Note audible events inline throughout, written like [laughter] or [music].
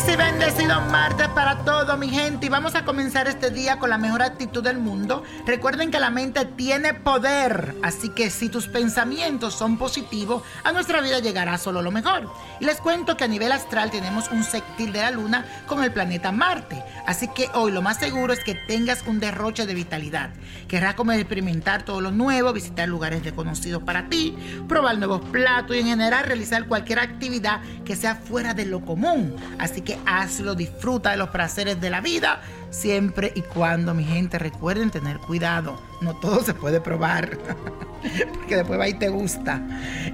Feliz y bendecido martes para todo mi gente y vamos a comenzar este día con la mejor actitud del mundo. Recuerden que la mente tiene poder, así que si tus pensamientos son positivos, a nuestra vida llegará solo lo mejor. Y les cuento que a nivel astral tenemos un sextil de la luna con el planeta Marte, así que hoy lo más seguro es que tengas un derroche de vitalidad. Querrás como experimentar todo lo nuevo, visitar lugares desconocidos para ti, probar nuevos platos y en general realizar cualquier actividad que sea fuera de lo común. Así que hazlo, disfruta de los placeres de la vida, siempre y cuando mi gente recuerden tener cuidado. No todo se puede probar, [laughs] porque después y te gusta.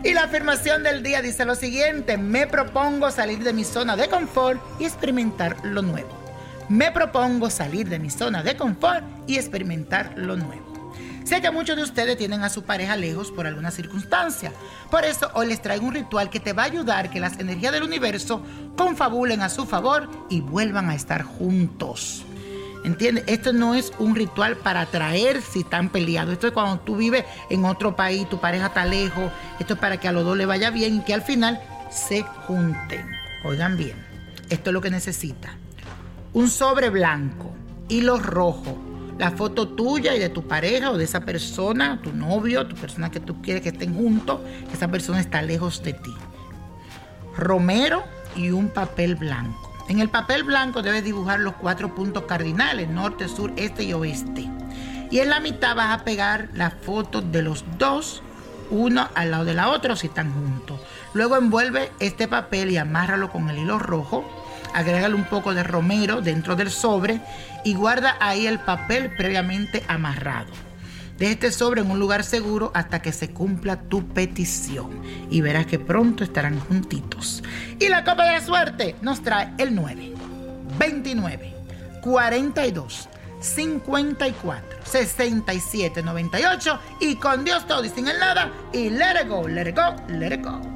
Y la afirmación del día dice lo siguiente, me propongo salir de mi zona de confort y experimentar lo nuevo. Me propongo salir de mi zona de confort y experimentar lo nuevo. Sé que muchos de ustedes tienen a su pareja lejos por alguna circunstancia. Por eso hoy les traigo un ritual que te va a ayudar que las energías del universo confabulen a su favor y vuelvan a estar juntos. ¿Entiendes? Esto no es un ritual para atraer si están peleados. Esto es cuando tú vives en otro país, tu pareja está lejos. Esto es para que a los dos les vaya bien y que al final se junten. Oigan bien, esto es lo que necesita. Un sobre blanco, hilo rojo, la foto tuya y de tu pareja o de esa persona, tu novio, tu persona que tú quieres que estén juntos, esa persona está lejos de ti. Romero y un papel blanco. En el papel blanco debes dibujar los cuatro puntos cardinales, norte, sur, este y oeste. Y en la mitad vas a pegar la foto de los dos, uno al lado de la otra si están juntos. Luego envuelve este papel y amárralo con el hilo rojo agrégale un poco de romero dentro del sobre y guarda ahí el papel previamente amarrado. Deja este sobre en un lugar seguro hasta que se cumpla tu petición y verás que pronto estarán juntitos. Y la copa de la suerte nos trae el 9, 29, 42, 54, 67, 98 y con Dios todo y sin el nada y let it go, let it go, let it go.